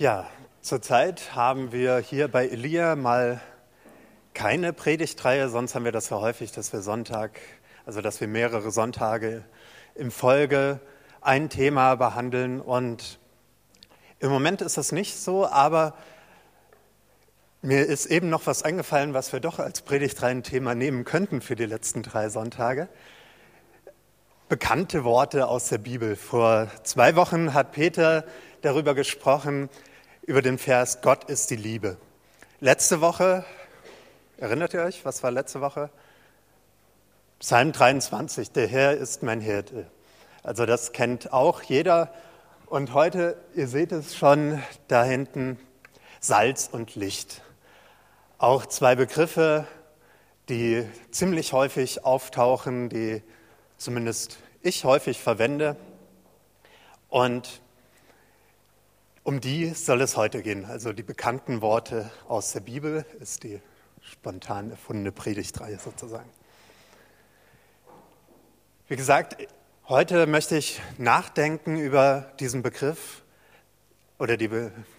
Ja, zurzeit haben wir hier bei Elia mal keine Predigtreihe, sonst haben wir das ja häufig, dass wir Sonntag, also dass wir mehrere Sonntage in Folge ein Thema behandeln. Und im Moment ist das nicht so, aber mir ist eben noch was eingefallen, was wir doch als Predigtreihen-Thema nehmen könnten für die letzten drei Sonntage. Bekannte Worte aus der Bibel. Vor zwei Wochen hat Peter darüber gesprochen, über den Vers Gott ist die Liebe. Letzte Woche, erinnert ihr euch, was war letzte Woche? Psalm 23, der Herr ist mein Hirte. Also das kennt auch jeder. Und heute, ihr seht es schon da hinten, Salz und Licht. Auch zwei Begriffe, die ziemlich häufig auftauchen, die zumindest ich häufig verwende. Und um die soll es heute gehen. Also die bekannten Worte aus der Bibel ist die spontan erfundene Predigtreihe sozusagen. Wie gesagt, heute möchte ich nachdenken über diesen Begriff oder die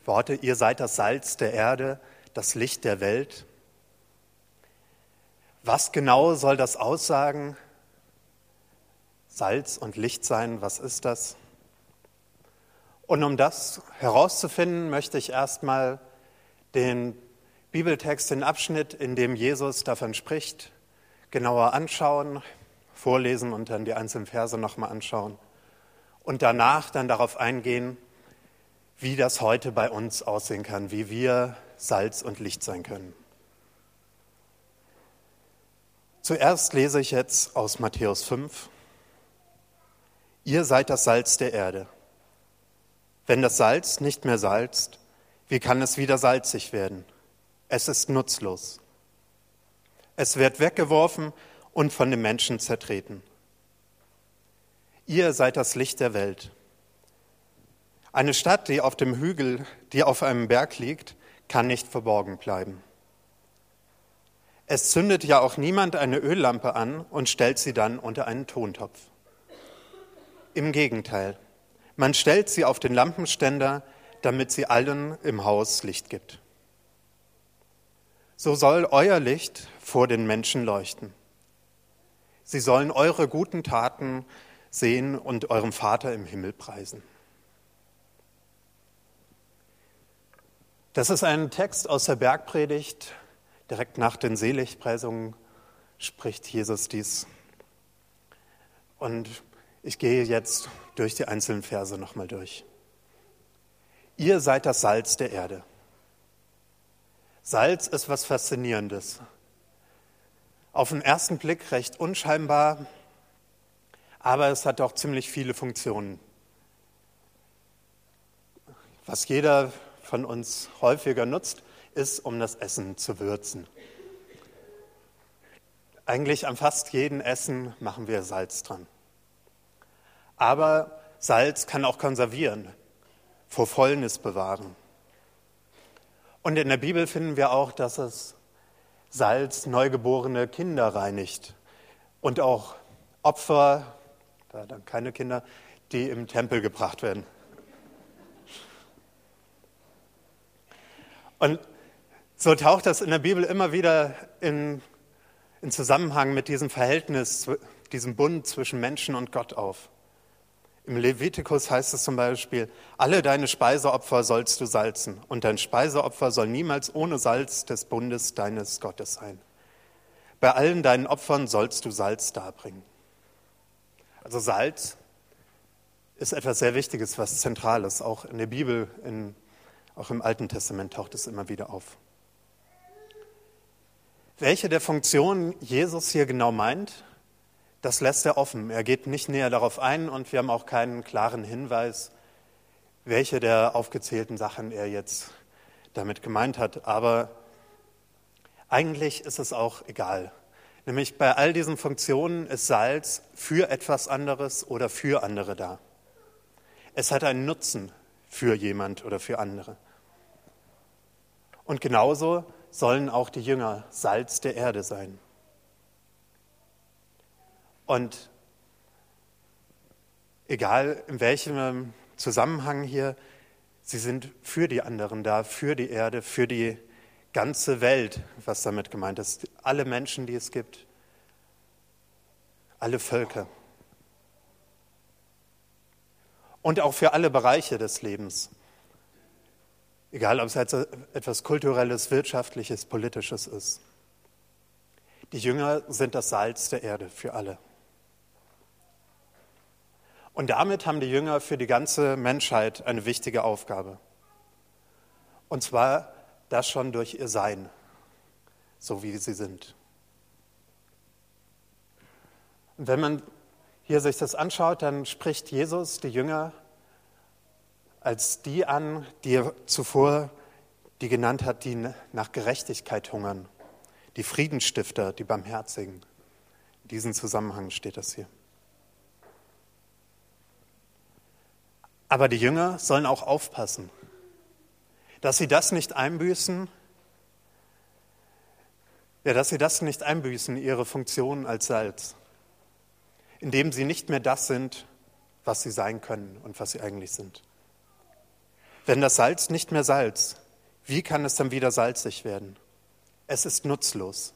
Worte, ihr seid das Salz der Erde, das Licht der Welt. Was genau soll das aussagen? Salz und Licht sein, was ist das? Und um das herauszufinden, möchte ich erstmal den Bibeltext, den Abschnitt, in dem Jesus davon spricht, genauer anschauen, vorlesen und dann die einzelnen Verse nochmal anschauen. Und danach dann darauf eingehen, wie das heute bei uns aussehen kann, wie wir Salz und Licht sein können. Zuerst lese ich jetzt aus Matthäus 5. Ihr seid das Salz der Erde. Wenn das Salz nicht mehr salzt, wie kann es wieder salzig werden? Es ist nutzlos. Es wird weggeworfen und von den Menschen zertreten. Ihr seid das Licht der Welt. Eine Stadt, die auf dem Hügel, die auf einem Berg liegt, kann nicht verborgen bleiben. Es zündet ja auch niemand eine Öllampe an und stellt sie dann unter einen Tontopf. Im Gegenteil, man stellt sie auf den Lampenständer, damit sie allen im Haus Licht gibt. So soll euer Licht vor den Menschen leuchten. Sie sollen eure guten Taten sehen und eurem Vater im Himmel preisen. Das ist ein Text aus der Bergpredigt. Direkt nach den Seligpreisungen spricht Jesus dies. Und ich gehe jetzt durch die einzelnen Verse nochmal durch. Ihr seid das Salz der Erde. Salz ist was Faszinierendes. Auf den ersten Blick recht unscheinbar, aber es hat auch ziemlich viele Funktionen. Was jeder von uns häufiger nutzt, ist, um das Essen zu würzen. Eigentlich an fast jedem Essen machen wir Salz dran. Aber Salz kann auch konservieren, vor Fäulnis bewahren. Und in der Bibel finden wir auch, dass es Salz neugeborene Kinder reinigt und auch Opfer, da dann keine Kinder, die im Tempel gebracht werden. Und so taucht das in der Bibel immer wieder in, in Zusammenhang mit diesem Verhältnis, diesem Bund zwischen Menschen und Gott auf. Im Levitikus heißt es zum Beispiel, alle deine Speiseopfer sollst du salzen und dein Speiseopfer soll niemals ohne Salz des Bundes deines Gottes sein. Bei allen deinen Opfern sollst du Salz darbringen. Also Salz ist etwas sehr Wichtiges, was Zentrales. Auch in der Bibel, in, auch im Alten Testament taucht es immer wieder auf. Welche der Funktionen Jesus hier genau meint, das lässt er offen. Er geht nicht näher darauf ein und wir haben auch keinen klaren Hinweis, welche der aufgezählten Sachen er jetzt damit gemeint hat. Aber eigentlich ist es auch egal. Nämlich bei all diesen Funktionen ist Salz für etwas anderes oder für andere da. Es hat einen Nutzen für jemand oder für andere. Und genauso sollen auch die Jünger Salz der Erde sein. Und egal in welchem Zusammenhang hier, Sie sind für die anderen da, für die Erde, für die ganze Welt, was damit gemeint ist. Alle Menschen, die es gibt, alle Völker. Und auch für alle Bereiche des Lebens. Egal, ob es etwas Kulturelles, Wirtschaftliches, Politisches ist. Die Jünger sind das Salz der Erde für alle. Und damit haben die Jünger für die ganze Menschheit eine wichtige Aufgabe. Und zwar das schon durch ihr Sein, so wie sie sind. Und wenn man hier sich das anschaut, dann spricht Jesus die Jünger als die an, die er zuvor die genannt hat, die nach Gerechtigkeit hungern, die Friedensstifter, die Barmherzigen. In diesem Zusammenhang steht das hier. Aber die Jünger sollen auch aufpassen, dass sie das nicht einbüßen, ja, dass sie das nicht einbüßen, ihre Funktion als Salz, indem sie nicht mehr das sind, was sie sein können und was sie eigentlich sind. Wenn das Salz nicht mehr Salz, wie kann es dann wieder salzig werden? Es ist nutzlos.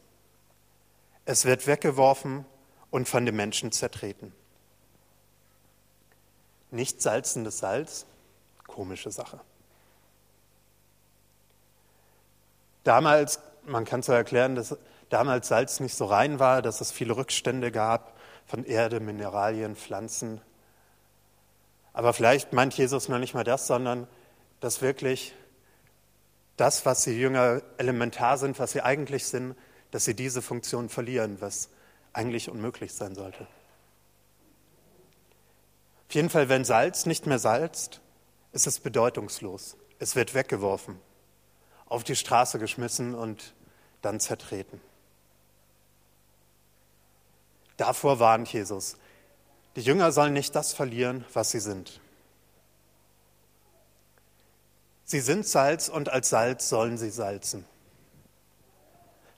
Es wird weggeworfen und von den Menschen zertreten. Nicht salzendes Salz, komische Sache. Damals, man kann so erklären, dass damals Salz nicht so rein war, dass es viele Rückstände gab von Erde, Mineralien, Pflanzen. Aber vielleicht meint Jesus noch nicht mal das, sondern dass wirklich das, was die Jünger elementar sind, was sie eigentlich sind, dass sie diese Funktion verlieren, was eigentlich unmöglich sein sollte. Auf jeden Fall, wenn Salz nicht mehr salzt, ist es bedeutungslos. Es wird weggeworfen, auf die Straße geschmissen und dann zertreten. Davor warnt Jesus. Die Jünger sollen nicht das verlieren, was sie sind. Sie sind Salz und als Salz sollen sie salzen.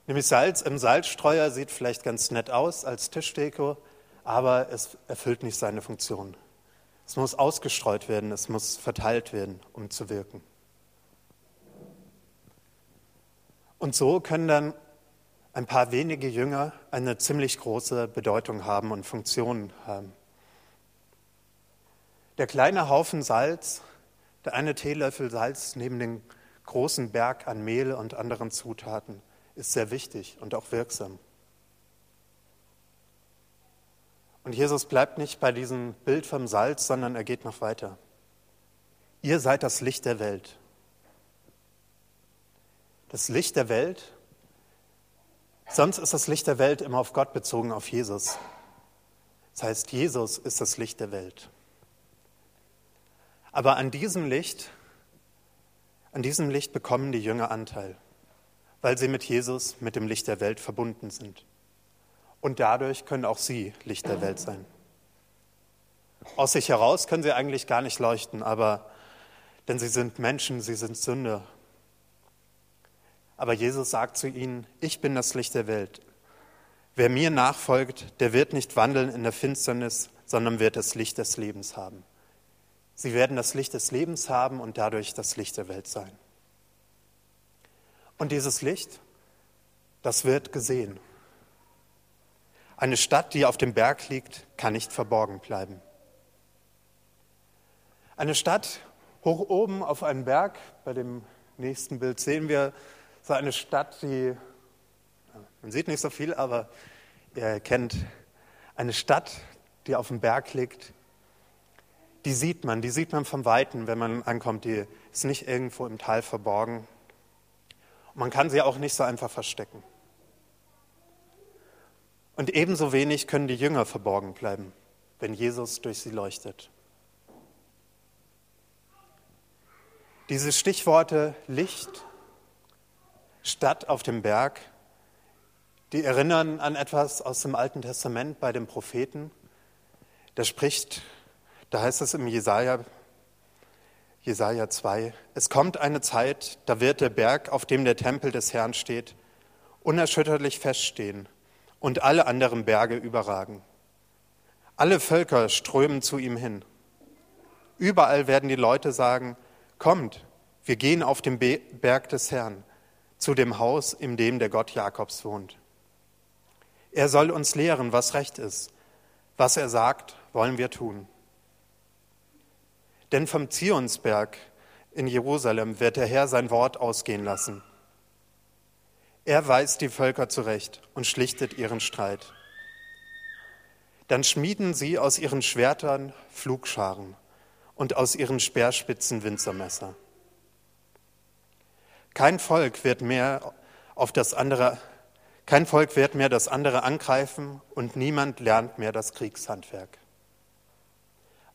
Nämlich Salz im Salzstreuer sieht vielleicht ganz nett aus als Tischdeko, aber es erfüllt nicht seine Funktion. Es muss ausgestreut werden, es muss verteilt werden, um zu wirken. Und so können dann ein paar wenige Jünger eine ziemlich große Bedeutung haben und Funktion haben. Der kleine Haufen Salz, der eine Teelöffel Salz neben dem großen Berg an Mehl und anderen Zutaten, ist sehr wichtig und auch wirksam. Und Jesus bleibt nicht bei diesem Bild vom Salz, sondern er geht noch weiter. Ihr seid das Licht der Welt. Das Licht der Welt, sonst ist das Licht der Welt immer auf Gott bezogen, auf Jesus. Das heißt, Jesus ist das Licht der Welt. Aber an diesem Licht, an diesem Licht bekommen die Jünger Anteil, weil sie mit Jesus, mit dem Licht der Welt verbunden sind. Und dadurch können auch sie Licht der Welt sein. Aus sich heraus können sie eigentlich gar nicht leuchten, aber denn sie sind Menschen, sie sind Sünder. Aber Jesus sagt zu ihnen, ich bin das Licht der Welt. Wer mir nachfolgt, der wird nicht wandeln in der Finsternis, sondern wird das Licht des Lebens haben. Sie werden das Licht des Lebens haben und dadurch das Licht der Welt sein. Und dieses Licht, das wird gesehen. Eine Stadt, die auf dem Berg liegt, kann nicht verborgen bleiben. Eine Stadt hoch oben auf einem Berg, bei dem nächsten Bild sehen wir so eine Stadt, die, man sieht nicht so viel, aber ihr erkennt eine Stadt, die auf dem Berg liegt, die sieht man, die sieht man vom Weiten, wenn man ankommt, die ist nicht irgendwo im Tal verborgen. Und man kann sie auch nicht so einfach verstecken. Und ebenso wenig können die Jünger verborgen bleiben, wenn Jesus durch sie leuchtet. Diese Stichworte Licht, Stadt auf dem Berg, die erinnern an etwas aus dem Alten Testament bei den Propheten. Da spricht, da heißt es im Jesaja, Jesaja 2, es kommt eine Zeit, da wird der Berg, auf dem der Tempel des Herrn steht, unerschütterlich feststehen und alle anderen Berge überragen. Alle Völker strömen zu ihm hin. Überall werden die Leute sagen, Kommt, wir gehen auf den Berg des Herrn, zu dem Haus, in dem der Gott Jakobs wohnt. Er soll uns lehren, was recht ist. Was er sagt, wollen wir tun. Denn vom Zionsberg in Jerusalem wird der Herr sein Wort ausgehen lassen. Er weist die Völker zurecht und schlichtet ihren Streit. Dann schmieden sie aus ihren Schwertern Flugscharen und aus ihren Speerspitzen Winzermesser. Kein Volk wird mehr auf das andere, kein Volk wird mehr das andere angreifen und niemand lernt mehr das Kriegshandwerk.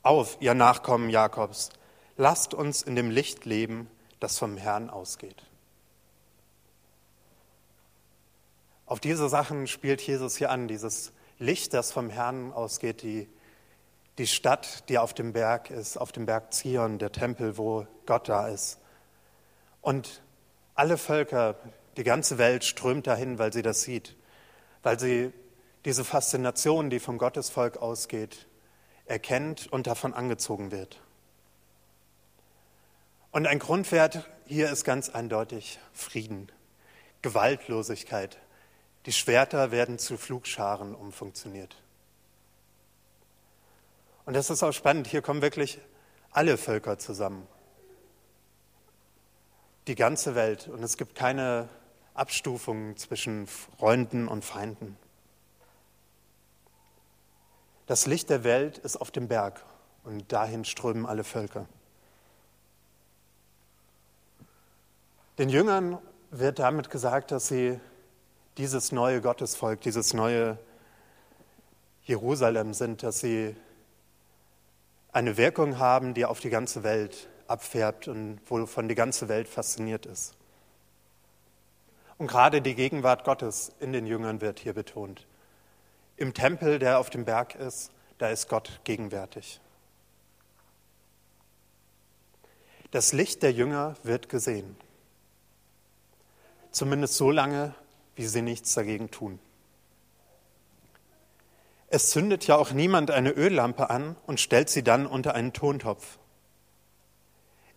Auf, ihr Nachkommen Jakobs, lasst uns in dem Licht leben, das vom Herrn ausgeht. Auf diese Sachen spielt Jesus hier an, dieses Licht, das vom Herrn ausgeht, die, die Stadt, die auf dem Berg ist, auf dem Berg Zion, der Tempel, wo Gott da ist. Und alle Völker, die ganze Welt strömt dahin, weil sie das sieht, weil sie diese Faszination, die vom Gottesvolk ausgeht, erkennt und davon angezogen wird. Und ein Grundwert hier ist ganz eindeutig Frieden, Gewaltlosigkeit. Die Schwerter werden zu Flugscharen umfunktioniert. Und das ist auch spannend. Hier kommen wirklich alle Völker zusammen. Die ganze Welt. Und es gibt keine Abstufungen zwischen Freunden und Feinden. Das Licht der Welt ist auf dem Berg und dahin strömen alle Völker. Den Jüngern wird damit gesagt, dass sie dieses neue Gottesvolk, dieses neue Jerusalem sind, dass sie eine Wirkung haben, die auf die ganze Welt abfärbt und wovon die ganze Welt fasziniert ist. Und gerade die Gegenwart Gottes in den Jüngern wird hier betont. Im Tempel, der auf dem Berg ist, da ist Gott gegenwärtig. Das Licht der Jünger wird gesehen. Zumindest so lange, wie sie nichts dagegen tun. Es zündet ja auch niemand eine Öllampe an und stellt sie dann unter einen Tontopf.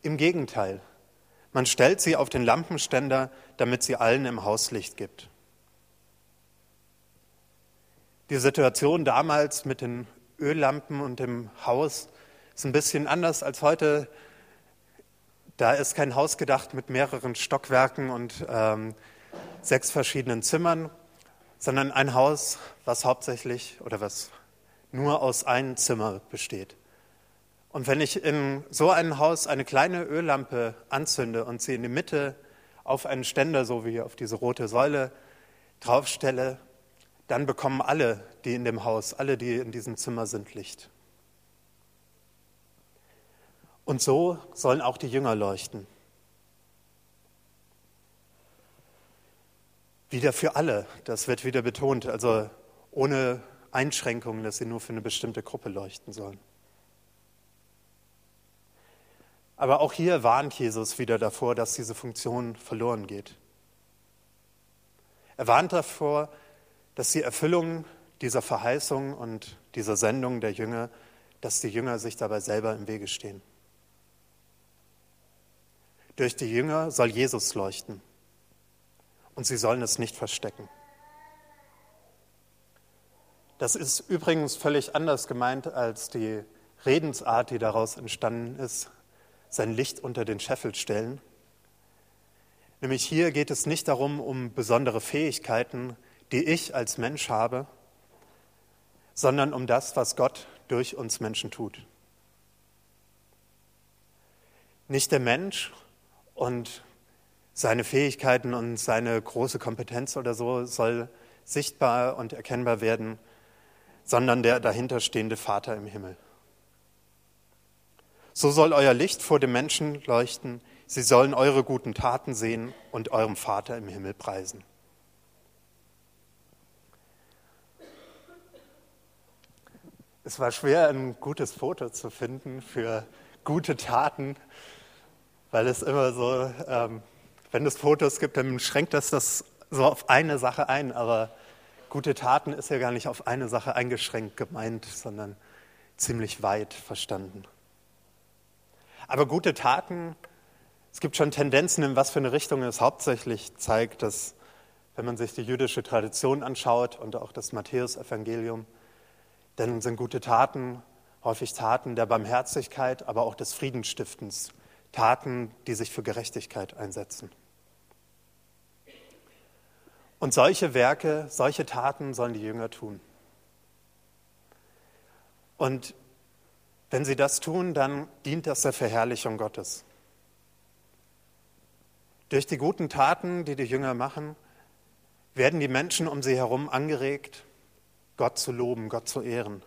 Im Gegenteil, man stellt sie auf den Lampenständer, damit sie allen im Haus Licht gibt. Die Situation damals mit den Öllampen und dem Haus ist ein bisschen anders als heute. Da ist kein Haus gedacht mit mehreren Stockwerken und ähm, sechs verschiedenen Zimmern, sondern ein Haus, was hauptsächlich oder was nur aus einem Zimmer besteht. Und wenn ich in so einem Haus eine kleine Öllampe anzünde und sie in die Mitte auf einen Ständer, so wie auf diese rote Säule, draufstelle, dann bekommen alle, die in dem Haus, alle, die in diesem Zimmer sind, Licht. Und so sollen auch die Jünger leuchten. Wieder für alle, das wird wieder betont, also ohne Einschränkungen, dass sie nur für eine bestimmte Gruppe leuchten sollen. Aber auch hier warnt Jesus wieder davor, dass diese Funktion verloren geht. Er warnt davor, dass die Erfüllung dieser Verheißung und dieser Sendung der Jünger, dass die Jünger sich dabei selber im Wege stehen. Durch die Jünger soll Jesus leuchten und sie sollen es nicht verstecken. Das ist übrigens völlig anders gemeint als die Redensart, die daraus entstanden ist, sein Licht unter den Scheffel stellen. Nämlich hier geht es nicht darum, um besondere Fähigkeiten, die ich als Mensch habe, sondern um das, was Gott durch uns Menschen tut. Nicht der Mensch und seine Fähigkeiten und seine große Kompetenz oder so soll sichtbar und erkennbar werden, sondern der dahinterstehende Vater im Himmel. So soll euer Licht vor dem Menschen leuchten, sie sollen eure guten Taten sehen und eurem Vater im Himmel preisen. Es war schwer, ein gutes Foto zu finden für gute Taten, weil es immer so ähm, wenn es Fotos gibt, dann schränkt das das so auf eine Sache ein. Aber gute Taten ist ja gar nicht auf eine Sache eingeschränkt gemeint, sondern ziemlich weit verstanden. Aber gute Taten Es gibt schon Tendenzen, in was für eine Richtung es hauptsächlich zeigt, dass, wenn man sich die jüdische Tradition anschaut und auch das Matthäusevangelium, dann sind gute Taten häufig Taten der Barmherzigkeit, aber auch des Friedensstiftens, Taten, die sich für Gerechtigkeit einsetzen. Und solche Werke, solche Taten sollen die Jünger tun. Und wenn sie das tun, dann dient das der Verherrlichung Gottes. Durch die guten Taten, die die Jünger machen, werden die Menschen um sie herum angeregt, Gott zu loben, Gott zu ehren.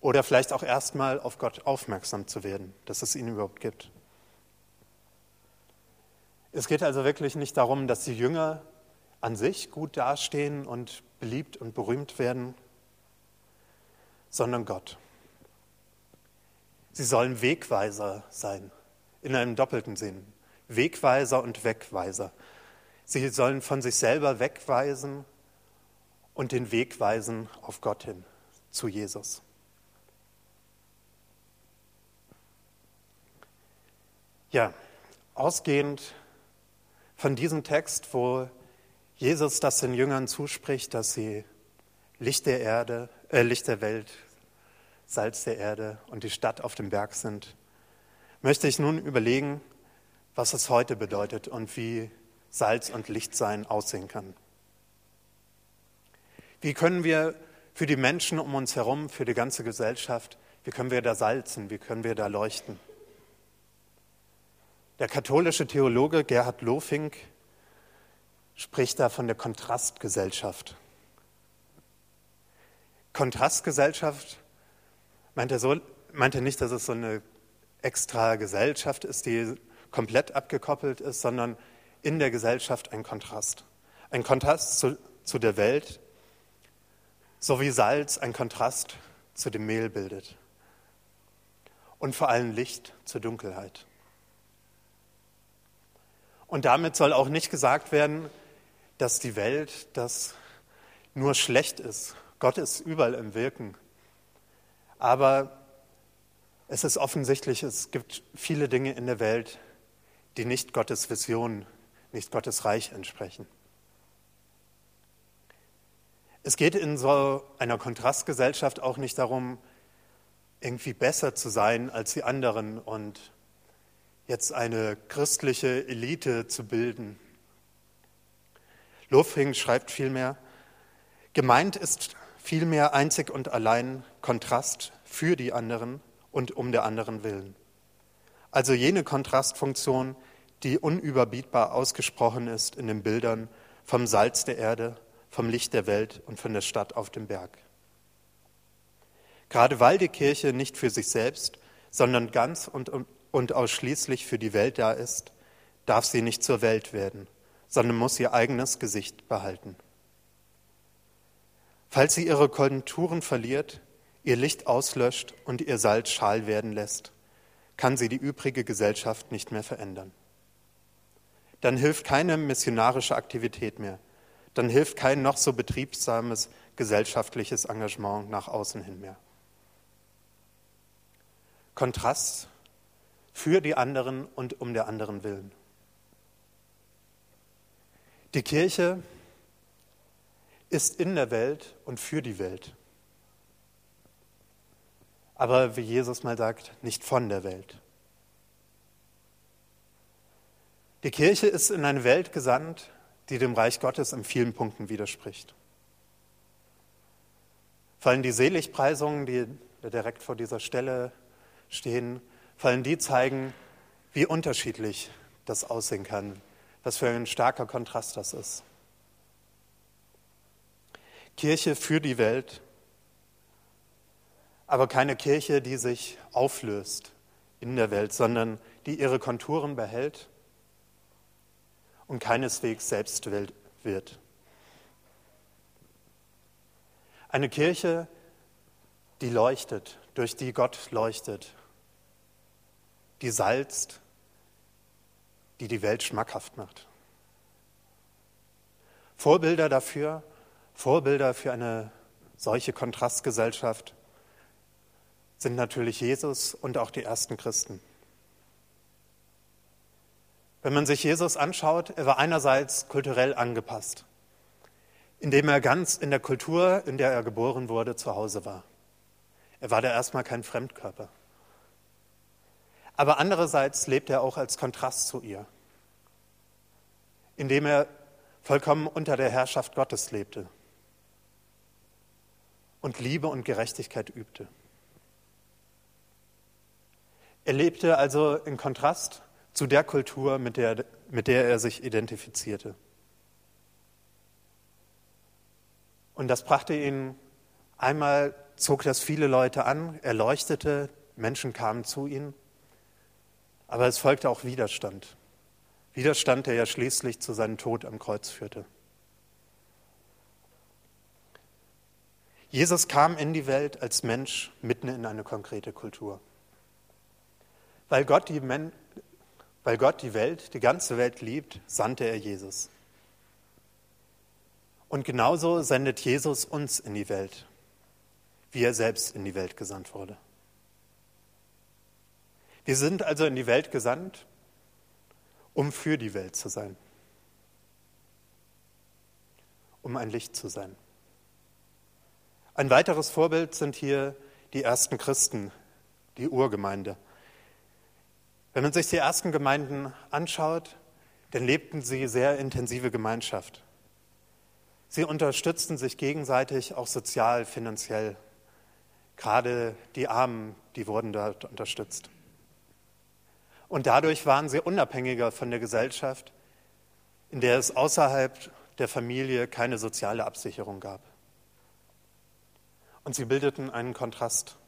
Oder vielleicht auch erstmal auf Gott aufmerksam zu werden, dass es ihn überhaupt gibt. Es geht also wirklich nicht darum, dass die Jünger an sich gut dastehen und beliebt und berühmt werden, sondern Gott. Sie sollen Wegweiser sein, in einem doppelten Sinn. Wegweiser und Wegweiser. Sie sollen von sich selber wegweisen und den Weg weisen auf Gott hin, zu Jesus. Ja, ausgehend von diesem Text, wo Jesus das den Jüngern zuspricht, dass sie Licht der Erde, äh, Licht der Welt, Salz der Erde und die Stadt auf dem Berg sind, möchte ich nun überlegen, was es heute bedeutet und wie Salz und Lichtsein aussehen kann. Wie können wir für die Menschen um uns herum, für die ganze Gesellschaft, wie können wir da salzen, wie können wir da leuchten? Der katholische Theologe Gerhard Lofink spricht da von der Kontrastgesellschaft. Kontrastgesellschaft meint er, so, meint er nicht, dass es so eine extra Gesellschaft ist, die komplett abgekoppelt ist, sondern in der Gesellschaft ein Kontrast. Ein Kontrast zu, zu der Welt, so wie Salz ein Kontrast zu dem Mehl bildet. Und vor allem Licht zur Dunkelheit. Und damit soll auch nicht gesagt werden, dass die Welt das nur schlecht ist. Gott ist überall im Wirken. Aber es ist offensichtlich, es gibt viele Dinge in der Welt, die nicht Gottes Vision, nicht Gottes Reich entsprechen. Es geht in so einer Kontrastgesellschaft auch nicht darum, irgendwie besser zu sein als die anderen und jetzt eine christliche Elite zu bilden. Lofring schreibt vielmehr, gemeint ist vielmehr einzig und allein Kontrast für die anderen und um der anderen willen. Also jene Kontrastfunktion, die unüberbietbar ausgesprochen ist in den Bildern vom Salz der Erde, vom Licht der Welt und von der Stadt auf dem Berg. Gerade weil die Kirche nicht für sich selbst, sondern ganz und, und ausschließlich für die Welt da ist, darf sie nicht zur Welt werden, sondern muss ihr eigenes Gesicht behalten. Falls sie ihre Konturen verliert, ihr Licht auslöscht und ihr Salz schal werden lässt, kann sie die übrige Gesellschaft nicht mehr verändern. Dann hilft keine missionarische Aktivität mehr. Dann hilft kein noch so betriebsames gesellschaftliches Engagement nach außen hin mehr. Kontrast für die anderen und um der anderen willen. Die Kirche ist in der Welt und für die Welt aber wie Jesus mal sagt, nicht von der Welt. Die Kirche ist in eine Welt gesandt, die dem Reich Gottes in vielen Punkten widerspricht. Fallen die Seligpreisungen, die direkt vor dieser Stelle stehen, fallen die zeigen, wie unterschiedlich das aussehen kann, was für ein starker Kontrast das ist. Kirche für die Welt aber keine Kirche, die sich auflöst in der Welt, sondern die ihre Konturen behält und keineswegs selbst wird. Eine Kirche, die leuchtet, durch die Gott leuchtet, die salzt, die die Welt schmackhaft macht. Vorbilder dafür, Vorbilder für eine solche Kontrastgesellschaft sind natürlich Jesus und auch die ersten Christen. Wenn man sich Jesus anschaut, er war einerseits kulturell angepasst, indem er ganz in der Kultur, in der er geboren wurde, zu Hause war. Er war da erstmal kein Fremdkörper. Aber andererseits lebt er auch als Kontrast zu ihr, indem er vollkommen unter der Herrschaft Gottes lebte und Liebe und Gerechtigkeit übte. Er lebte also in Kontrast zu der Kultur, mit der, mit der er sich identifizierte. Und das brachte ihn, einmal zog das viele Leute an, er leuchtete, Menschen kamen zu ihm, aber es folgte auch Widerstand. Widerstand, der ja schließlich zu seinem Tod am Kreuz führte. Jesus kam in die Welt als Mensch mitten in eine konkrete Kultur. Weil Gott die, Men weil Gott die Welt, die ganze Welt liebt, sandte er Jesus. Und genauso sendet Jesus uns in die Welt, wie er selbst in die Welt gesandt wurde. Wir sind also in die Welt gesandt, um für die Welt zu sein, um ein Licht zu sein. Ein weiteres Vorbild sind hier die ersten Christen, die Urgemeinde. Wenn man sich die ersten Gemeinden anschaut, dann lebten sie sehr intensive Gemeinschaft. Sie unterstützten sich gegenseitig auch sozial, finanziell. Gerade die Armen, die wurden dort unterstützt. Und dadurch waren sie unabhängiger von der Gesellschaft, in der es außerhalb der Familie keine soziale Absicherung gab. Und sie bildeten einen Kontrast.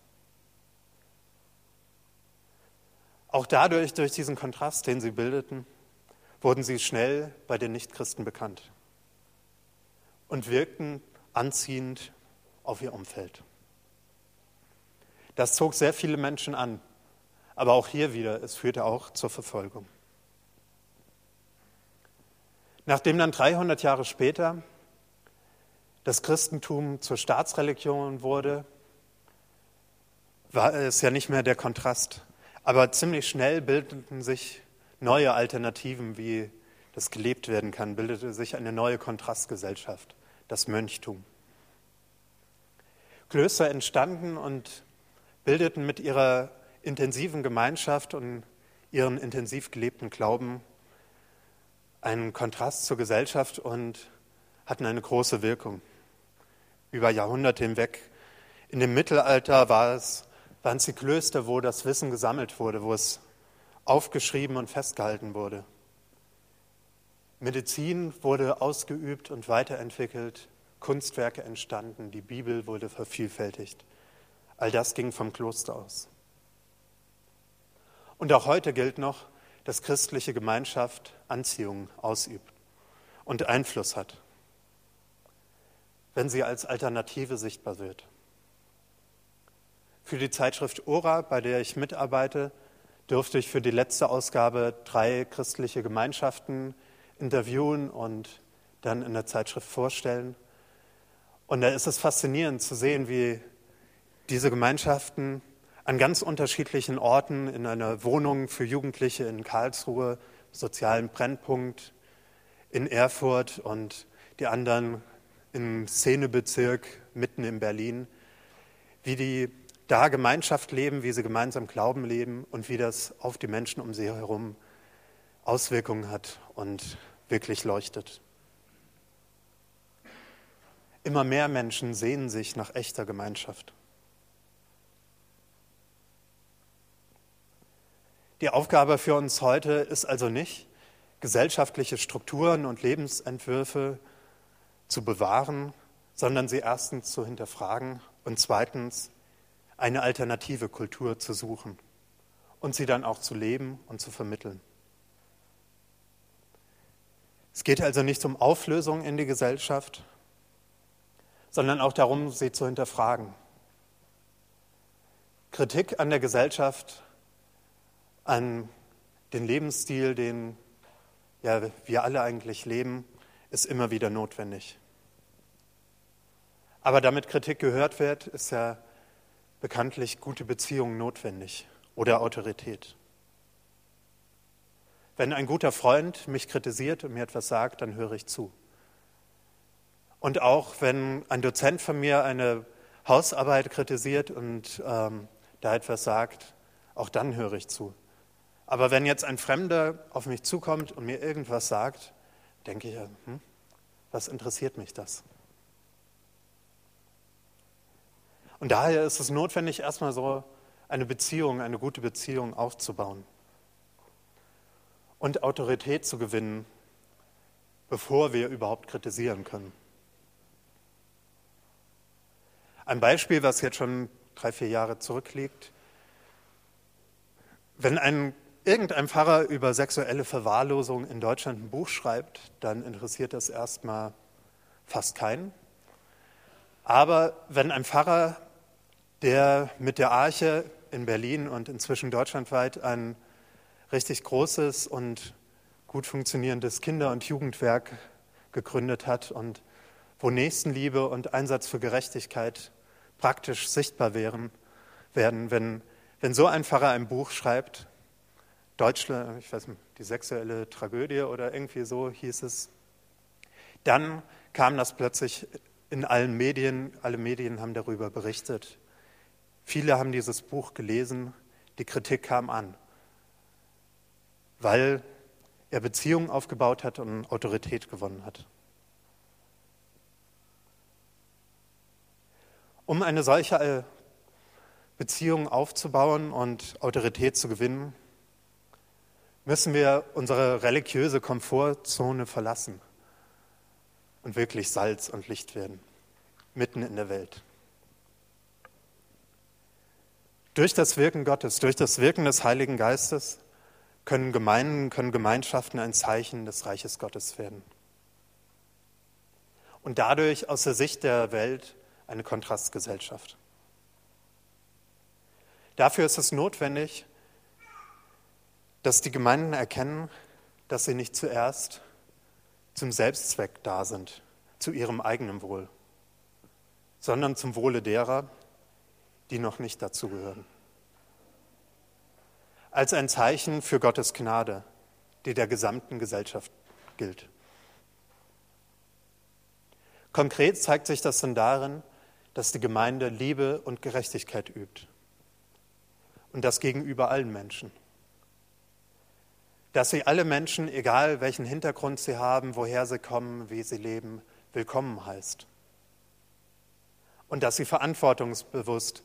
Auch dadurch, durch diesen Kontrast, den sie bildeten, wurden sie schnell bei den Nichtchristen bekannt und wirkten anziehend auf ihr Umfeld. Das zog sehr viele Menschen an, aber auch hier wieder, es führte auch zur Verfolgung. Nachdem dann 300 Jahre später das Christentum zur Staatsreligion wurde, war es ja nicht mehr der Kontrast aber ziemlich schnell bildeten sich neue Alternativen, wie das gelebt werden kann, bildete sich eine neue Kontrastgesellschaft, das Mönchtum. Klöster entstanden und bildeten mit ihrer intensiven Gemeinschaft und ihren intensiv gelebten Glauben einen Kontrast zur Gesellschaft und hatten eine große Wirkung über Jahrhunderte hinweg. In dem Mittelalter war es waren es die Klöster, wo das Wissen gesammelt wurde, wo es aufgeschrieben und festgehalten wurde. Medizin wurde ausgeübt und weiterentwickelt, Kunstwerke entstanden, die Bibel wurde vervielfältigt. All das ging vom Kloster aus. Und auch heute gilt noch, dass christliche Gemeinschaft Anziehung ausübt und Einfluss hat, wenn sie als Alternative sichtbar wird. Für die Zeitschrift Ora, bei der ich mitarbeite, durfte ich für die letzte Ausgabe drei christliche Gemeinschaften interviewen und dann in der Zeitschrift vorstellen. Und da ist es faszinierend zu sehen, wie diese Gemeinschaften an ganz unterschiedlichen Orten, in einer Wohnung für Jugendliche in Karlsruhe, sozialen Brennpunkt, in Erfurt und die anderen im Szenebezirk mitten in Berlin, wie die da Gemeinschaft leben, wie sie gemeinsam Glauben leben und wie das auf die Menschen um sie herum Auswirkungen hat und wirklich leuchtet. Immer mehr Menschen sehnen sich nach echter Gemeinschaft. Die Aufgabe für uns heute ist also nicht, gesellschaftliche Strukturen und Lebensentwürfe zu bewahren, sondern sie erstens zu hinterfragen und zweitens eine alternative Kultur zu suchen und sie dann auch zu leben und zu vermitteln. Es geht also nicht um Auflösung in die Gesellschaft, sondern auch darum, sie zu hinterfragen. Kritik an der Gesellschaft, an den Lebensstil, den ja, wir alle eigentlich leben, ist immer wieder notwendig. Aber damit Kritik gehört wird, ist ja bekanntlich gute Beziehungen notwendig oder Autorität. Wenn ein guter Freund mich kritisiert und mir etwas sagt, dann höre ich zu. Und auch wenn ein Dozent von mir eine Hausarbeit kritisiert und ähm, da etwas sagt, auch dann höre ich zu. Aber wenn jetzt ein Fremder auf mich zukommt und mir irgendwas sagt, denke ich, hm, was interessiert mich das? Und daher ist es notwendig, erstmal so eine Beziehung, eine gute Beziehung aufzubauen und Autorität zu gewinnen, bevor wir überhaupt kritisieren können. Ein Beispiel, was jetzt schon drei, vier Jahre zurückliegt. Wenn ein, irgendein Pfarrer über sexuelle Verwahrlosung in Deutschland ein Buch schreibt, dann interessiert das erstmal fast keinen. Aber wenn ein Pfarrer, der mit der Arche in Berlin und inzwischen deutschlandweit ein richtig großes und gut funktionierendes Kinder- und Jugendwerk gegründet hat und wo Nächstenliebe und Einsatz für Gerechtigkeit praktisch sichtbar wären, werden, wenn, wenn so ein Pfarrer ein Buch schreibt, Deutschland, ich weiß nicht, die sexuelle Tragödie oder irgendwie so hieß es, dann kam das plötzlich in allen Medien, alle Medien haben darüber berichtet. Viele haben dieses Buch gelesen, die Kritik kam an, weil er Beziehungen aufgebaut hat und Autorität gewonnen hat. Um eine solche Beziehung aufzubauen und Autorität zu gewinnen, müssen wir unsere religiöse Komfortzone verlassen und wirklich Salz und Licht werden, mitten in der Welt. Durch das Wirken Gottes, durch das Wirken des Heiligen Geistes können Gemeinden, können Gemeinschaften ein Zeichen des Reiches Gottes werden. Und dadurch aus der Sicht der Welt eine Kontrastgesellschaft. Dafür ist es notwendig, dass die Gemeinden erkennen, dass sie nicht zuerst zum Selbstzweck da sind, zu ihrem eigenen Wohl, sondern zum Wohle derer, die noch nicht dazugehören. Als ein Zeichen für Gottes Gnade, die der gesamten Gesellschaft gilt. Konkret zeigt sich das dann darin, dass die Gemeinde Liebe und Gerechtigkeit übt. Und das gegenüber allen Menschen. Dass sie alle Menschen, egal welchen Hintergrund sie haben, woher sie kommen, wie sie leben, willkommen heißt. Und dass sie verantwortungsbewusst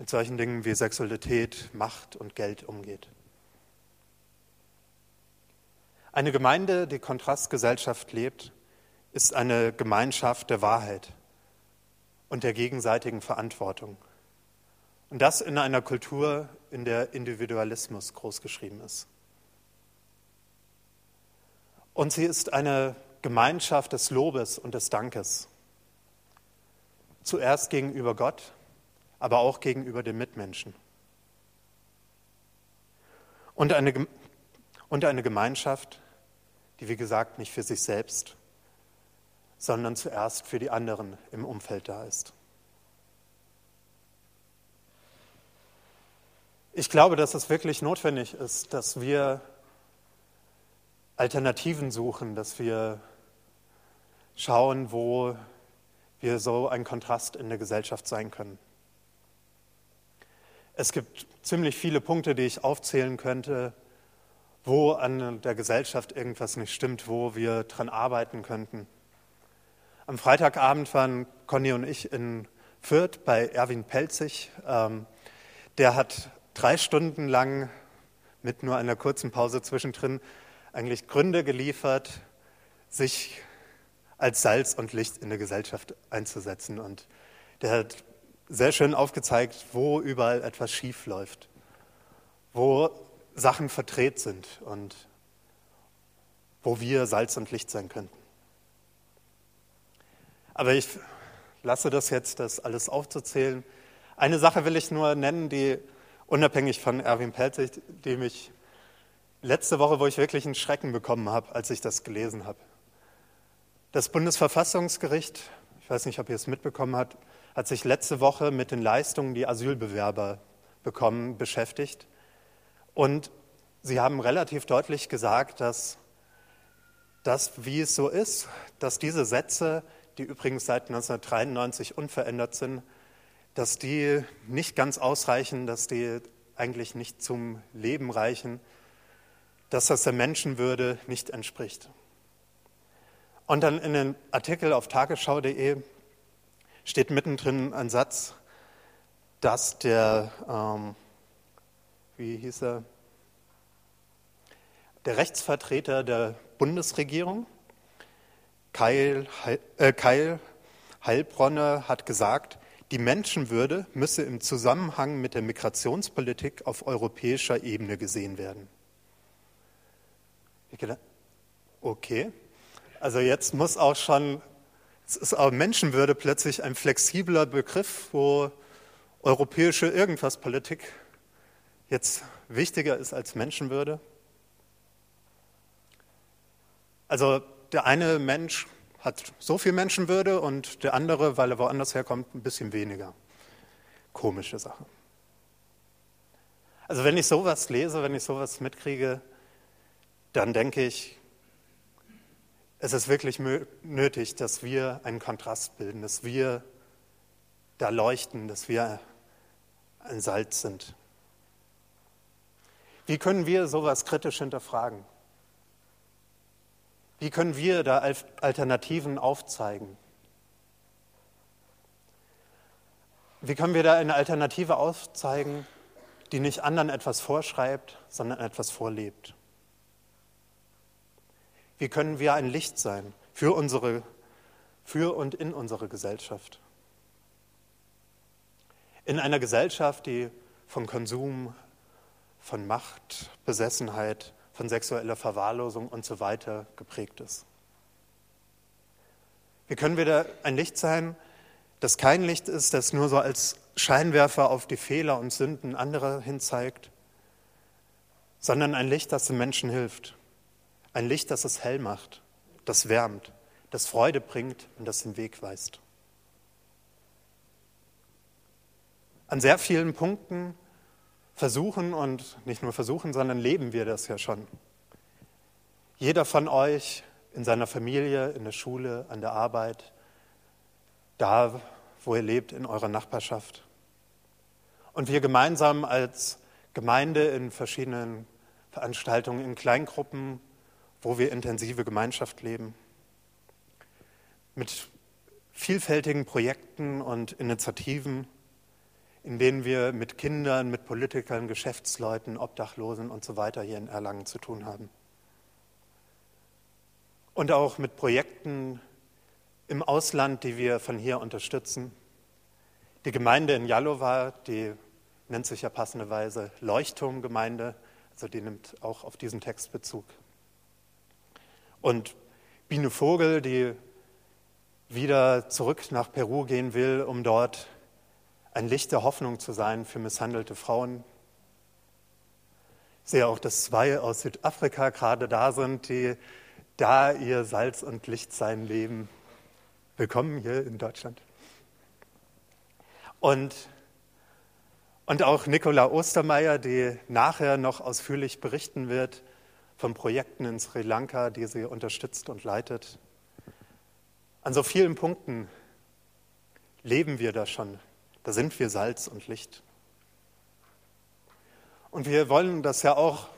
mit solchen Dingen wie Sexualität, Macht und Geld umgeht. Eine Gemeinde, die Kontrastgesellschaft lebt, ist eine Gemeinschaft der Wahrheit und der gegenseitigen Verantwortung. Und das in einer Kultur, in der Individualismus großgeschrieben ist. Und sie ist eine Gemeinschaft des Lobes und des Dankes. Zuerst gegenüber Gott aber auch gegenüber den Mitmenschen. Und eine, und eine Gemeinschaft, die, wie gesagt, nicht für sich selbst, sondern zuerst für die anderen im Umfeld da ist. Ich glaube, dass es wirklich notwendig ist, dass wir Alternativen suchen, dass wir schauen, wo wir so ein Kontrast in der Gesellschaft sein können. Es gibt ziemlich viele Punkte, die ich aufzählen könnte, wo an der Gesellschaft irgendwas nicht stimmt, wo wir dran arbeiten könnten. Am Freitagabend waren Conny und ich in Fürth bei Erwin Pelzig. Ähm, der hat drei Stunden lang mit nur einer kurzen Pause zwischendrin eigentlich Gründe geliefert, sich als Salz und Licht in der Gesellschaft einzusetzen. Und der hat sehr schön aufgezeigt, wo überall etwas schief läuft, wo Sachen verdreht sind und wo wir Salz und Licht sein könnten. Aber ich lasse das jetzt, das alles aufzuzählen. Eine Sache will ich nur nennen, die unabhängig von Erwin Pelzig, die mich letzte Woche, wo ich wirklich einen Schrecken bekommen habe, als ich das gelesen habe. Das Bundesverfassungsgericht, ich weiß nicht, ob ihr es mitbekommen habt, hat sich letzte Woche mit den Leistungen, die Asylbewerber bekommen, beschäftigt. Und Sie haben relativ deutlich gesagt, dass das, wie es so ist, dass diese Sätze, die übrigens seit 1993 unverändert sind, dass die nicht ganz ausreichen, dass die eigentlich nicht zum Leben reichen, dass das der Menschenwürde nicht entspricht. Und dann in dem Artikel auf tagesschau.de steht mittendrin ein Satz, dass der, ähm, wie hieß er, der Rechtsvertreter der Bundesregierung, Keil, äh, Keil Heilbronner, hat gesagt, die Menschenwürde müsse im Zusammenhang mit der Migrationspolitik auf europäischer Ebene gesehen werden. Okay, also jetzt muss auch schon, es ist auch Menschenwürde plötzlich ein flexibler Begriff, wo europäische Irgendwas-Politik jetzt wichtiger ist als Menschenwürde. Also der eine Mensch hat so viel Menschenwürde und der andere, weil er woanders herkommt, ein bisschen weniger. Komische Sache. Also wenn ich sowas lese, wenn ich sowas mitkriege, dann denke ich, es ist wirklich nötig, dass wir einen Kontrast bilden, dass wir da leuchten, dass wir ein Salz sind. Wie können wir sowas kritisch hinterfragen? Wie können wir da Alternativen aufzeigen? Wie können wir da eine Alternative aufzeigen, die nicht anderen etwas vorschreibt, sondern etwas vorlebt? Wie können wir ein Licht sein für, unsere, für und in unsere Gesellschaft? In einer Gesellschaft, die von Konsum, von Macht, Besessenheit, von sexueller Verwahrlosung und so weiter geprägt ist. Wie können wir da ein Licht sein, das kein Licht ist, das nur so als Scheinwerfer auf die Fehler und Sünden anderer hinzeigt, sondern ein Licht, das den Menschen hilft, ein Licht, das es hell macht, das wärmt, das Freude bringt und das den Weg weist. An sehr vielen Punkten versuchen und nicht nur versuchen, sondern leben wir das ja schon. Jeder von euch in seiner Familie, in der Schule, an der Arbeit, da, wo ihr lebt, in eurer Nachbarschaft. Und wir gemeinsam als Gemeinde in verschiedenen Veranstaltungen, in Kleingruppen, wo wir intensive Gemeinschaft leben, mit vielfältigen Projekten und Initiativen, in denen wir mit Kindern, mit Politikern, Geschäftsleuten, Obdachlosen und so weiter hier in Erlangen zu tun haben. Und auch mit Projekten im Ausland, die wir von hier unterstützen. Die Gemeinde in Jalowa, die nennt sich ja passenderweise Leuchtturmgemeinde, also die nimmt auch auf diesen Text Bezug. Und Biene Vogel, die wieder zurück nach Peru gehen will, um dort ein Licht der Hoffnung zu sein für misshandelte Frauen. Ich sehe auch, dass zwei aus Südafrika gerade da sind, die da ihr Salz und Licht sein leben. Willkommen hier in Deutschland. Und, und auch Nicola Ostermeier, die nachher noch ausführlich berichten wird von Projekten in Sri Lanka, die sie unterstützt und leitet. An so vielen Punkten leben wir da schon. Da sind wir Salz und Licht. Und wir wollen das ja auch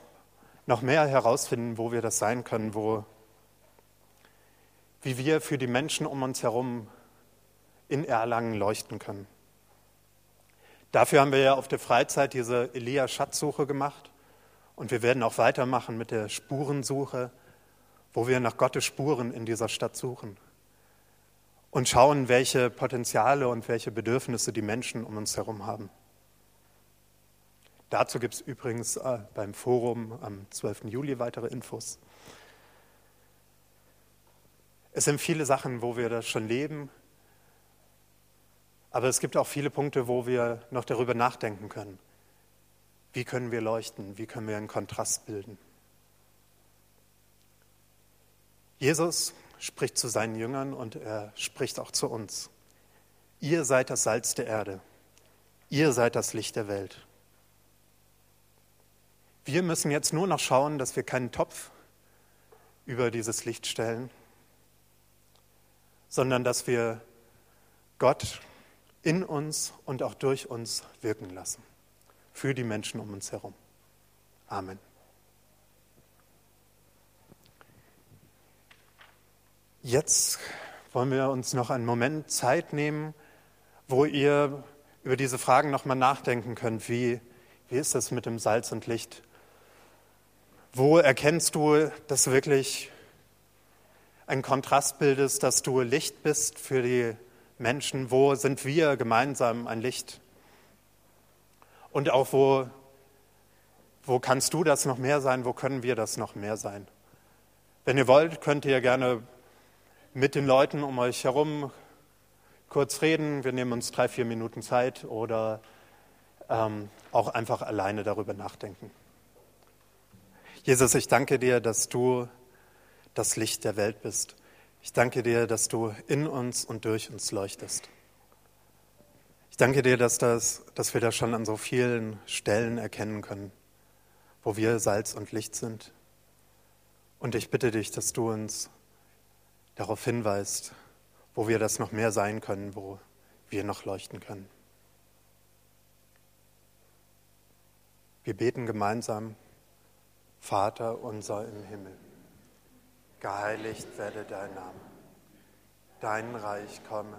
noch mehr herausfinden, wo wir das sein können, wo, wie wir für die Menschen um uns herum in Erlangen leuchten können. Dafür haben wir ja auf der Freizeit diese Elia-Schatzsuche gemacht. Und wir werden auch weitermachen mit der Spurensuche, wo wir nach Gottes Spuren in dieser Stadt suchen und schauen, welche Potenziale und welche Bedürfnisse die Menschen um uns herum haben. Dazu gibt es übrigens äh, beim Forum am 12. Juli weitere Infos. Es sind viele Sachen, wo wir das schon leben, aber es gibt auch viele Punkte, wo wir noch darüber nachdenken können. Wie können wir leuchten? Wie können wir einen Kontrast bilden? Jesus spricht zu seinen Jüngern und er spricht auch zu uns. Ihr seid das Salz der Erde. Ihr seid das Licht der Welt. Wir müssen jetzt nur noch schauen, dass wir keinen Topf über dieses Licht stellen, sondern dass wir Gott in uns und auch durch uns wirken lassen, für die Menschen um uns herum. Amen. Jetzt wollen wir uns noch einen Moment Zeit nehmen, wo ihr über diese Fragen nochmal nachdenken könnt. Wie, wie ist das mit dem Salz und Licht? Wo erkennst du, dass du wirklich ein Kontrast bildest, dass du Licht bist für die Menschen? Wo sind wir gemeinsam ein Licht? Und auch wo, wo kannst du das noch mehr sein? Wo können wir das noch mehr sein? Wenn ihr wollt, könnt ihr gerne mit den Leuten um euch herum kurz reden. Wir nehmen uns drei, vier Minuten Zeit oder ähm, auch einfach alleine darüber nachdenken. Jesus, ich danke dir, dass du das Licht der Welt bist. Ich danke dir, dass du in uns und durch uns leuchtest. Ich danke dir, dass, das, dass wir das schon an so vielen Stellen erkennen können, wo wir Salz und Licht sind. Und ich bitte dich, dass du uns darauf hinweist, wo wir das noch mehr sein können, wo wir noch leuchten können. Wir beten gemeinsam, Vater unser im Himmel, geheiligt werde dein Name, dein Reich komme,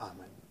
Amen.